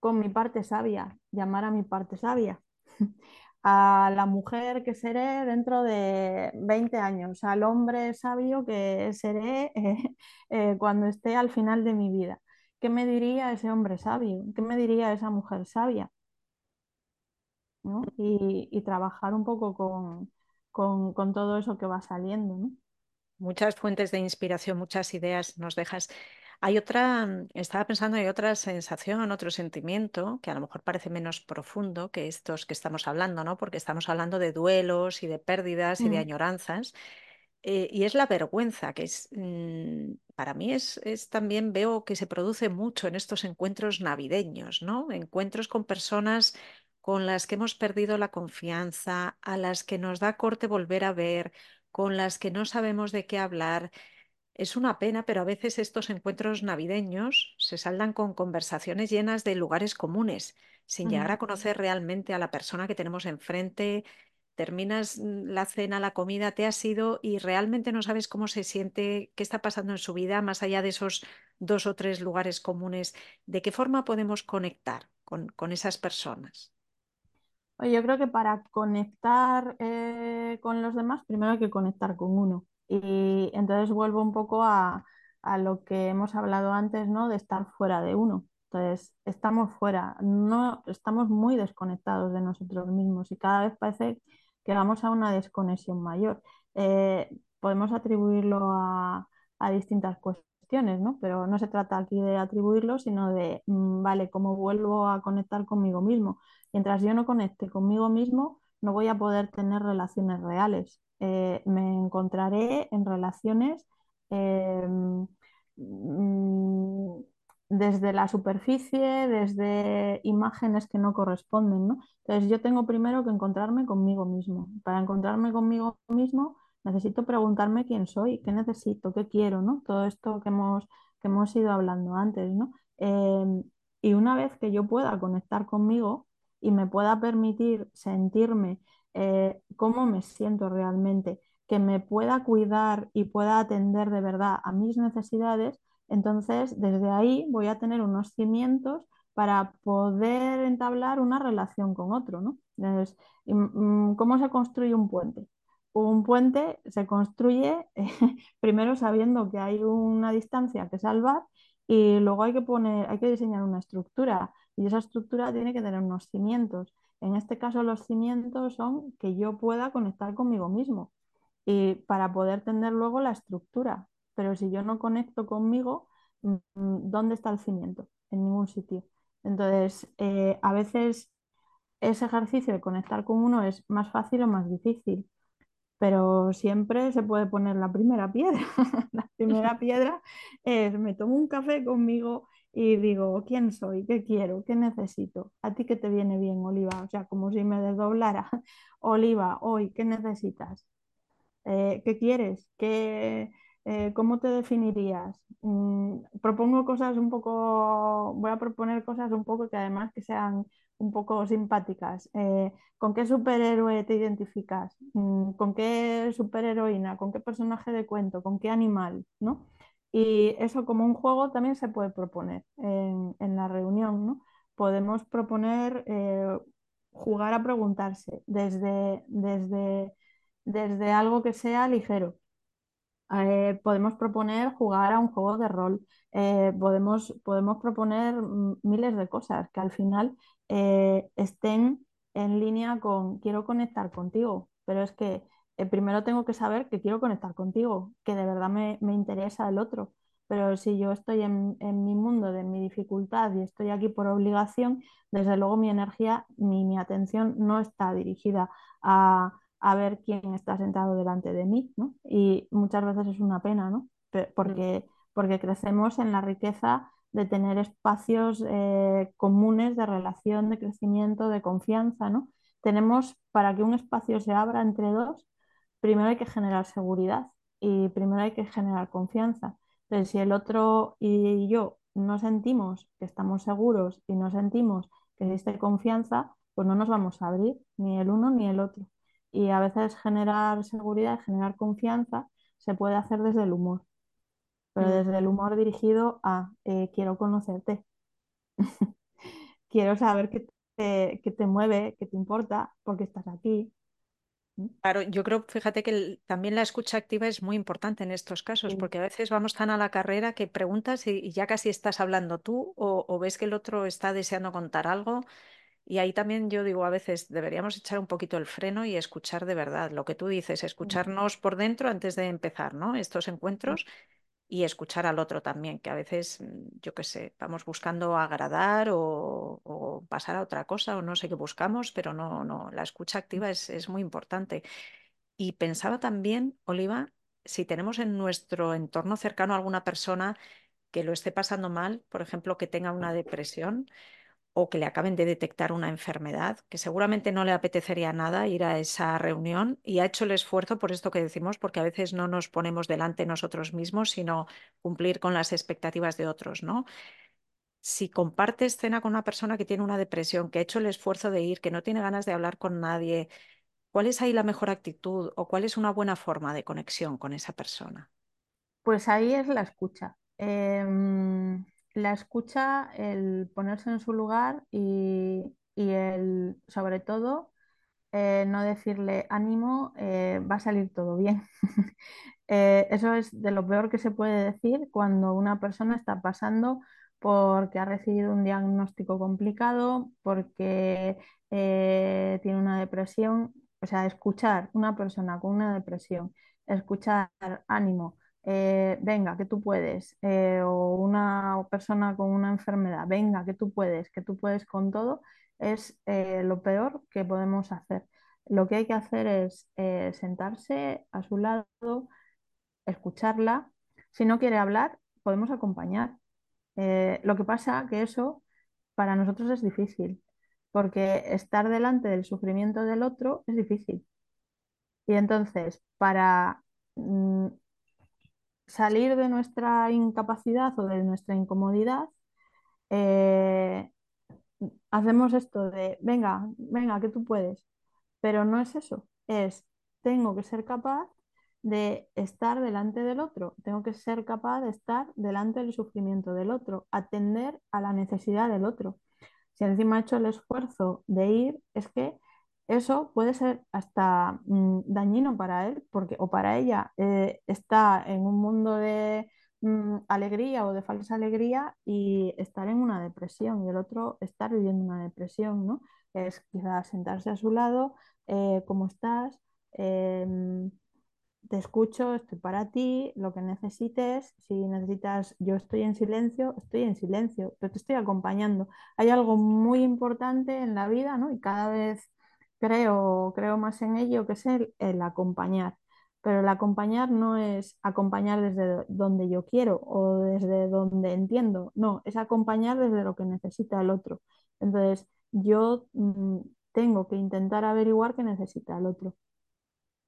S2: con mi parte sabia, llamar a mi parte sabia. a la mujer que seré dentro de 20 años, al hombre sabio que seré eh, eh, cuando esté al final de mi vida. ¿Qué me diría ese hombre sabio? ¿Qué me diría esa mujer sabia? y, trabajar un poco con, con, todo eso que va saliendo. ¿no?
S1: Muchas fuentes de inspiración, muchas ideas nos dejas. Hay otra, mm, estaba pensando, hay otra sensación, otro sentimiento que a lo mejor parece menos profundo que estos que estamos hablando, ¿no? Porque estamos hablando de duelos y de pérdidas y de mm. añoranzas. Eh, y es la vergüenza, que es, mm, para mí es, es, también veo que se produce mucho en estos encuentros navideños, ¿no? Encuentros con personas con las que hemos perdido la confianza, a las que nos da corte volver a ver, con las que no sabemos de qué hablar es una pena, pero a veces estos encuentros navideños se saldan con conversaciones llenas de lugares comunes, sin llegar a conocer realmente a la persona que tenemos enfrente. Terminas mm, la cena, la comida, te has ido y realmente no sabes cómo se siente, qué está pasando en su vida, más allá de esos dos o tres lugares comunes. ¿De qué forma podemos conectar con, esas personas?
S2: Yo creo que para conectar eh, con los demás, primero hay que conectar con uno. Y entonces vuelvo un poco a, lo que hemos hablado antes, ¿no? De estar fuera de uno. Entonces, estamos fuera, no estamos muy desconectados de nosotros mismos y cada vez parece que vamos a una desconexión mayor. Eh, podemos atribuirlo a, distintas cuestiones, ¿no? Pero no se trata aquí de atribuirlo, sino de, mm, vale, ¿cómo vuelvo a conectar conmigo mismo? Mientras yo no conecte conmigo mismo, no voy a poder tener relaciones reales. Eh, me encontraré en relaciones em, mm, desde la superficie, desde imágenes que no corresponden, ¿no? Entonces yo tengo primero que encontrarme conmigo mismo. Para encontrarme conmigo mismo necesito preguntarme quién soy, qué necesito, qué quiero, ¿no? Todo esto que hemos, que hemos ido hablando antes, ¿no? Em, y una vez que yo pueda conectar conmigo y me pueda permitir sentirme eh, cómo me siento realmente, que me pueda cuidar y pueda atender de verdad a mis necesidades, entonces desde ahí voy a tener unos cimientos para poder entablar una relación con otro, ¿no? Entonces, mm, ¿cómo se construye un puente? Un puente se construye primero sabiendo que hay una distancia que salvar y luego hay que poner, hay que diseñar una estructura y esa estructura tiene que tener unos cimientos. En este caso, los cimientos son que yo pueda conectar conmigo mismo y para poder tener luego la estructura. Pero si yo no conecto conmigo, mm, ¿dónde está el cimiento? En ningún sitio. Entonces, eh, a veces ese ejercicio de conectar con uno es más fácil o más difícil, pero siempre se puede poner la primera piedra. la primera piedra es, me tomo un café conmigo y digo, ¿quién soy? ¿Qué quiero? ¿Qué necesito? ¿A ti qué te viene bien, Oliva? O sea, como si me desdoblara. Oliva, hoy, ¿qué necesitas? Eh, ¿Qué quieres? ¿Qué, eh, ¿Cómo te definirías? Mm, propongo cosas un poco, voy a proponer cosas un poco que además que sean un poco simpáticas. Eh, ¿Con qué superhéroe te identificas? Mm, ¿Con qué superheroína? ¿Con qué personaje de cuento? ¿Con qué animal? ¿no? Y eso como un juego también se puede proponer en, la reunión, ¿no? Podemos proponer eh, jugar a preguntarse desde, desde, desde algo que sea ligero. Eh, podemos proponer jugar a un juego de rol. Eh, podemos, podemos proponer miles de cosas que al final estén en línea con quiero conectar contigo, pero es que eh, primero tengo que saber que quiero conectar contigo, que de verdad me, interesa el otro. Pero si yo estoy en, mi mundo, de mi dificultad y estoy aquí por obligación, desde luego mi energía ni mi atención no está dirigida a, ver quién está sentado delante de mí, ¿no? Y muchas veces es una pena, ¿no? Porque, porque crecemos en la riqueza de tener espacios eh, comunes de relación, de crecimiento, de confianza, ¿no? Tenemos, para que un espacio se abra entre dos, primero hay que generar seguridad y primero hay que generar confianza. Entonces, si el otro y yo no sentimos que estamos seguros y no sentimos que existe confianza, pues no nos vamos a abrir, ni el uno ni el otro. Y a veces generar seguridad, generar confianza, se puede hacer desde el humor, pero
S1: Mm.
S2: desde el humor dirigido a eh, quiero conocerte, quiero saber qué te, qué te mueve, qué te importa, porque estás aquí.
S1: Claro, yo creo, fíjate que el- también la escucha activa es muy importante en estos casos,
S2: Sí.
S1: porque a veces vamos tan a la carrera que preguntas y, y ya casi estás hablando tú o, o ves que el otro está deseando contar algo. Y ahí también yo digo, a veces deberíamos echar un poquito el freno y escuchar de verdad lo que tú dices, escucharnos por dentro antes de empezar, ¿no? Estos encuentros y escuchar al otro también, que a veces, mm, yo qué sé, vamos buscando agradar o, o pasar a otra cosa o no sé qué buscamos, pero no, no, la escucha activa es, es muy importante. Y pensaba también, Oliva, si tenemos en nuestro entorno cercano alguna persona que lo esté pasando mal, por ejemplo, que tenga una depresión o que le acaben de detectar una enfermedad, que seguramente no le apetecería nada ir a esa reunión y ha hecho el esfuerzo por esto que decimos, porque a veces no nos ponemos delante nosotros mismos, sino cumplir con las expectativas de otros, ¿no? Si compartes cena con una persona que tiene una depresión, que ha hecho el esfuerzo de ir, que no tiene ganas de hablar con nadie, ¿cuál es ahí la mejor actitud o cuál es una buena forma de conexión con esa persona?
S2: Pues ahí es la escucha. Em, la escucha, el ponerse en su lugar y, y el, sobre todo, eh, no decirle ánimo, eh, va a salir todo bien. Eh, eso es de lo peor que se puede decir cuando una persona está pasando porque ha recibido un diagnóstico complicado, porque tiene una depresión. O sea, escuchar una persona con una depresión, escuchar ánimo, eh, venga, que tú puedes, eh, o una persona con una enfermedad, venga, que tú puedes, que tú puedes con todo, es eh, lo peor que podemos hacer. Lo que hay que hacer es sentarse a su lado, escucharla. Si no quiere hablar, podemos acompañar. Lo que pasa que eso para nosotros es difícil, porque estar delante del sufrimiento del otro es difícil. Y entonces, para mm, salir de nuestra incapacidad o de nuestra incomodidad, eh, hacemos esto de, venga, venga, que tú puedes. Pero no es eso, es, tengo que ser capaz de estar delante del otro, tengo que ser capaz de estar delante del sufrimiento del otro, atender a la necesidad del otro. Si encima he hecho el esfuerzo de ir, es que eso puede ser hasta mm, dañino para él porque, o para ella. eh, está en un mundo de mm, alegría o de falsa alegría y estar en una depresión y el otro estar viviendo una depresión, ¿no? Es quizás sentarse a su lado, eh, ¿cómo estás? Em, te escucho, estoy para ti, lo que necesites. Si necesitas, yo estoy en silencio, estoy en silencio, pero te estoy acompañando. Hay algo muy importante en la vida, ¿no? Y cada vez creo, creo más en ello, que es el, el acompañar. Pero el acompañar no es acompañar desde donde yo quiero o desde donde entiendo, no, es acompañar desde lo que necesita el otro. Entonces, yo mm, tengo que intentar averiguar qué necesita el otro.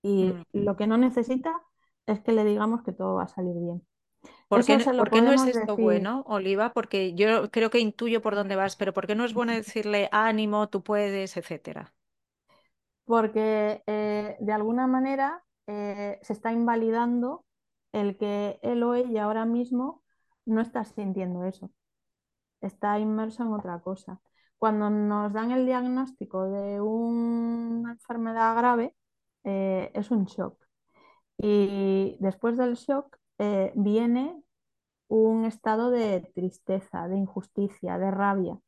S2: Y
S1: Mm.
S2: lo que no necesita es que le digamos que todo va a salir bien.
S1: ¿Por qué, no-
S2: se lo
S1: por qué no es esto
S2: decir
S1: bueno, Oliva? Porque yo creo que intuyo por dónde vas, pero ¿por qué no es bueno decirle ánimo, tú puedes, etcétera?
S2: Porque eh, de alguna manera eh, se está invalidando el que él o ella ahora mismo no está sintiendo eso, está inmerso en otra cosa. Cuando nos dan el diagnóstico de una enfermedad grave, eh, es un shock. Y después del shock viene un estado de tristeza, de injusticia, de rabia.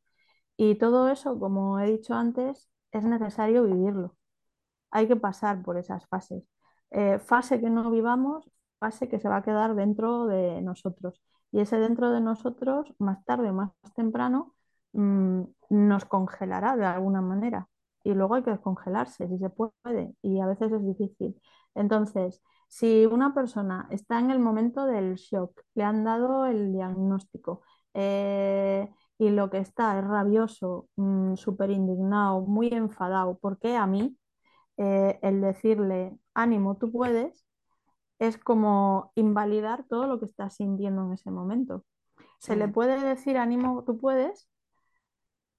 S2: Y todo eso, como he dicho antes, es necesario vivirlo. Hay que pasar por esas fases. Eh, fase que no vivamos, fase que se va a quedar dentro de nosotros. Y ese dentro de nosotros, más tarde más temprano, mm, nos congelará de alguna manera. Y luego hay que descongelarse, si se puede, y a veces es difícil. Entonces, si una persona está en el momento del shock, le han dado el diagnóstico, eh, y lo que está es rabioso, mm, súper indignado, muy enfadado, ¿por qué a mí? Eh, el decirle, ánimo, tú puedes, es como invalidar todo lo que estás sintiendo en ese momento. Se le puede decir ánimo, tú puedes,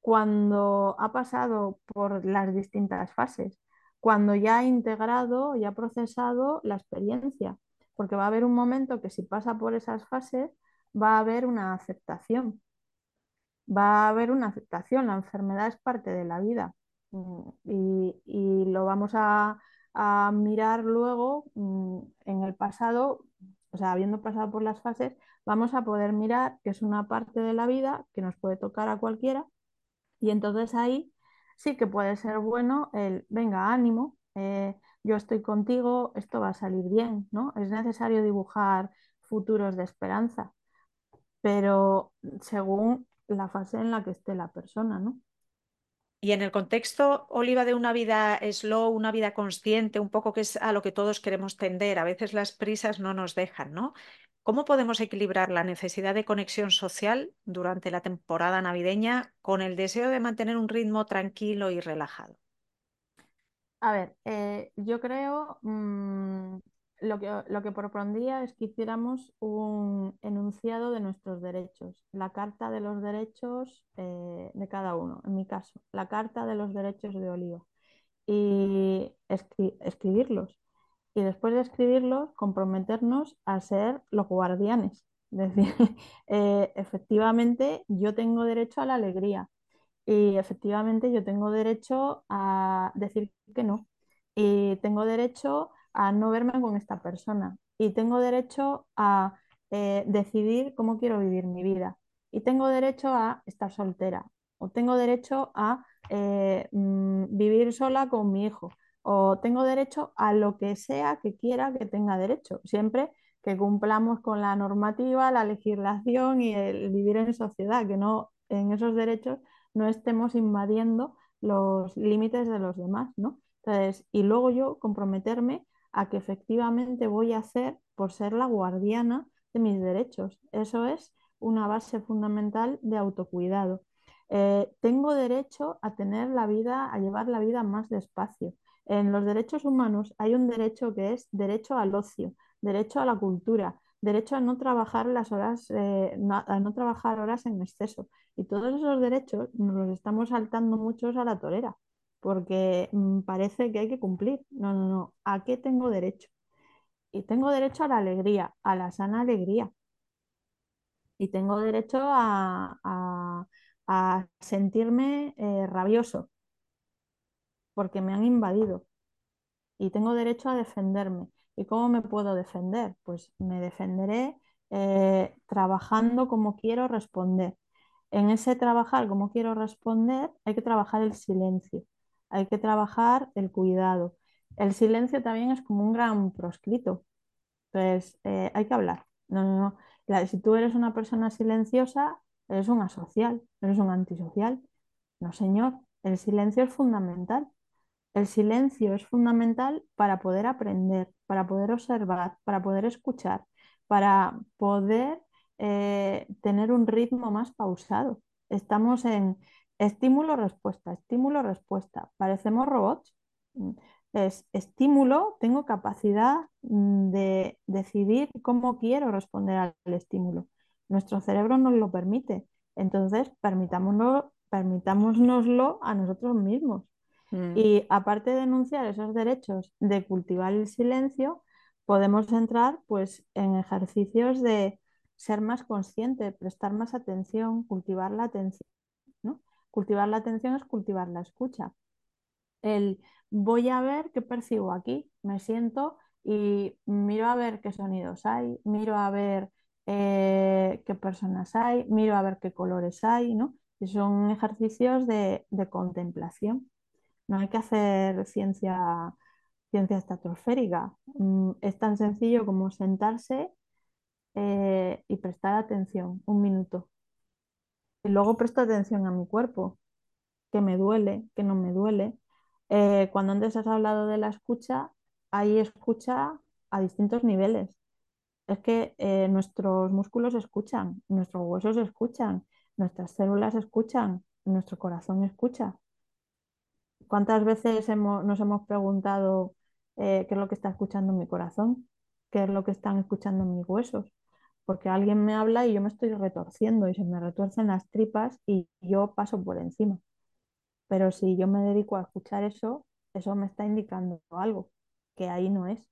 S2: cuando ha pasado por las distintas fases, cuando ya ha integrado, ya ha procesado la experiencia, porque va a haber un momento que si pasa por esas fases, va a haber una aceptación, va a haber una aceptación, la enfermedad es parte de la vida y, lo vamos a, a mirar luego mm, en el pasado, o sea, habiendo pasado por las fases, vamos a poder mirar que es una parte de la vida que nos puede tocar a cualquiera y entonces ahí sí que puede ser bueno el, venga, ánimo, eh, yo estoy contigo, esto va a salir bien, ¿no? Es necesario dibujar futuros de esperanza, pero según la fase en la que esté la persona, ¿no?
S1: Y en el contexto, Oliva, de una vida slow, una vida consciente, un poco que es a lo que todos queremos tender, a veces las prisas no nos dejan, ¿no? ¿Cómo podemos equilibrar la necesidad de conexión social durante la temporada navideña con el deseo de mantener un ritmo tranquilo y relajado?
S2: A ver, eh, yo creo mm, lo que, lo que propondría es que hiciéramos un enunciado de nuestros derechos, la carta de los derechos eh, de cada uno, en mi caso, la carta de los derechos de Oliva, y escri- escribirlos. Y después de escribirlos, comprometernos a ser los guardianes. Es decir, eh, efectivamente, yo tengo derecho a la alegría y efectivamente yo tengo derecho a decir que no. Y tengo derecho a no verme con esta persona. Y tengo derecho a eh, decidir cómo quiero vivir mi vida. Y tengo derecho a estar soltera. O tengo derecho a eh, mm, vivir sola con mi hijo. O tengo derecho a lo que sea que quiera que tenga derecho. Siempre que cumplamos con la normativa, la legislación y el vivir en sociedad, que no en esos derechos no estemos invadiendo los límites de los demás, ¿no? Entonces, y luego yo comprometerme a que efectivamente voy a hacer por ser la guardiana de mis derechos. Eso es una base fundamental de autocuidado. Eh, tengo derecho a tener la vida, a llevar la vida más despacio. En los derechos humanos hay un derecho que es derecho al ocio, derecho a la cultura, derecho a no trabajar las horas, eh, a no trabajar horas en exceso. Y todos esos derechos nos los estamos saltando muchos a la torera, porque mm, parece que hay que cumplir. No, no, no. ¿A qué tengo derecho? Y tengo derecho a la alegría, a la sana alegría. Y tengo derecho a, sentirme eh, rabioso, porque me han invadido. Y tengo derecho a defenderme. ¿Y cómo me puedo defender? Pues me defenderé eh, trabajando como quiero responder. En ese trabajar como quiero responder hay que trabajar el silencio, hay que trabajar el cuidado. El silencio también es como un gran proscrito. Entonces, eh, hay que hablar. No, no, no. La- si tú eres una persona silenciosa, eres un asocial, eres un antisocial. No, señor, el silencio es fundamental. El silencio es fundamental para poder aprender, para poder observar, para poder escuchar, para poder eh, tener un ritmo más pausado. Estamos en estímulo-respuesta, estímulo-respuesta. Parecemos robots. Mm, Es estímulo, tengo capacidad mm, de decidir cómo quiero responder al estímulo. Nuestro cerebro nos lo permite. Entonces, permitámonos, permitámonoslo a nosotros mismos.
S1: Mm.
S2: Y aparte de enunciar esos derechos de cultivar el silencio, podemos entrar pues en ejercicios de ser más consciente, prestar más atención, cultivar la atención. Cultivar la atención es cultivar la escucha. El voy a ver qué percibo aquí, me siento y miro a ver qué sonidos hay, miro a ver eh, qué personas hay, miro a ver qué colores hay, ¿no? Y son ejercicios de, de contemplación. No hay que hacer ciencia, ciencia estratosférica. Mm, Es tan sencillo como sentarse eh, y prestar atención un minuto. Y luego presto atención a mi cuerpo, que me duele, que no me duele. Eh, cuando antes has hablado de la escucha, hay escucha a distintos niveles. Es que eh, nuestros músculos escuchan, nuestros huesos escuchan, nuestras células escuchan, nuestro corazón escucha. ¿Cuántas veces hemos- nos hemos preguntado eh, qué es lo que está escuchando mi corazón? qué es lo que están escuchando mis huesos. Porque alguien me habla y yo me estoy retorciendo y se me retuercen las tripas y yo paso por encima. Pero si yo me dedico a escuchar eso, eso me está indicando algo que ahí no es.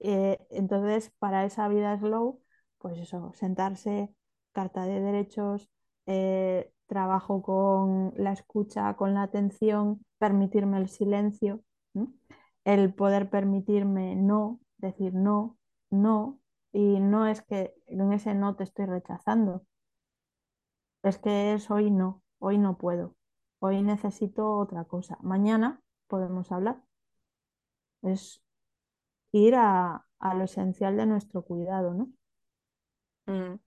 S2: Eh, entonces, para esa vida slow, pues eso, sentarse, carta de derechos, eh, trabajo con la escucha, con la atención, permitirme el silencio, el poder permitirme no, decir no, no, y no es que en ese no te estoy rechazando, es que es hoy no, hoy no puedo, hoy necesito otra cosa, mañana podemos hablar. Es ir a, lo esencial de nuestro cuidado, ¿no?
S1: Mm.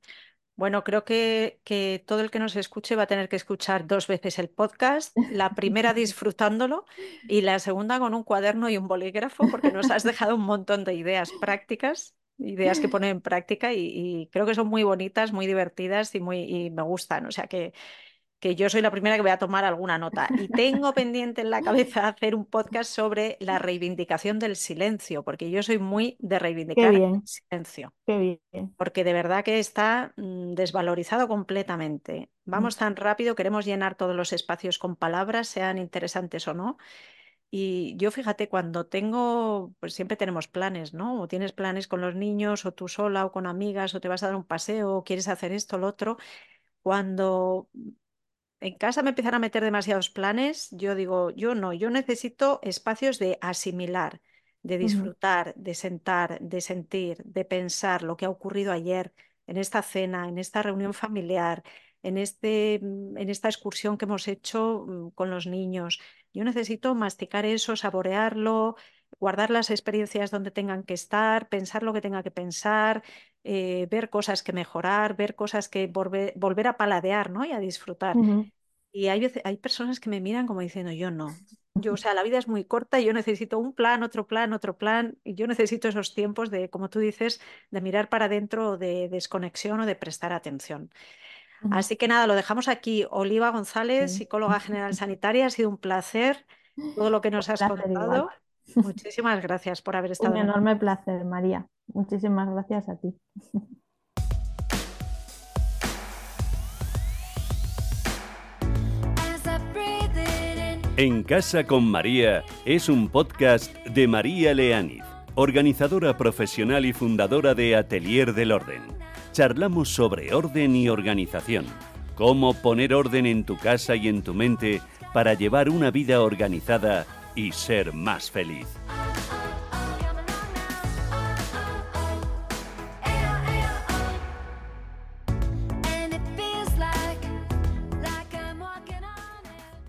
S1: Bueno, creo que, que, todo el que nos escuche va a tener que escuchar dos veces el podcast, la primera disfrutándolo y la segunda con un cuaderno y un bolígrafo, porque nos has dejado un montón de ideas prácticas, ideas que poner en práctica y, creo que son muy bonitas, muy divertidas y, muy, y me gustan. O sea que que yo soy la primera que voy a tomar alguna nota. Y tengo pendiente en la cabeza hacer un podcast sobre la reivindicación del silencio, porque yo soy muy de reivindicar el silencio.
S2: Qué bien.
S1: Porque de verdad que está mm, desvalorizado completamente. Vamos mm. tan rápido, queremos llenar todos los espacios con palabras, sean interesantes o no. Y yo fíjate, cuando tengo, pues siempre tenemos planes, ¿no? O tienes planes con los niños, o tú sola, o con amigas, o te vas a dar un paseo, o quieres hacer esto, lo otro. Cuando en casa me empiezan a meter demasiados planes, yo digo, yo no, yo necesito espacios de asimilar, de disfrutar, de sentar, de sentir, de pensar lo que ha ocurrido ayer en esta cena, en esta reunión familiar, en, este, en esta excursión que hemos hecho mm, con los niños. Yo necesito masticar eso, saborearlo, guardar las experiencias donde tengan que estar, pensar lo que tenga que pensar, eh, ver cosas que mejorar, ver cosas que volver, a paladear ¿no? y a disfrutar. Y hay, hay personas que me miran como diciendo, yo no. Yo, o sea, la vida es muy corta y yo necesito un plan, otro plan, otro plan. Y yo necesito esos tiempos de, como tú dices, de mirar para adentro, de desconexión o de prestar atención. Así que nada, lo dejamos aquí. Oliva González, psicóloga general sanitaria, ha sido un placer todo lo que nos has contado. Muchísimas gracias por haber estado.
S2: Un enorme placer, María. Muchísimas gracias a ti.
S3: En Casa con María es un podcast de María Leániz, organizadora profesional y fundadora de Atelier del Orden. Charlamos sobre orden y organización, cómo poner orden en tu casa y en tu mente para llevar una vida organizada y ser más feliz.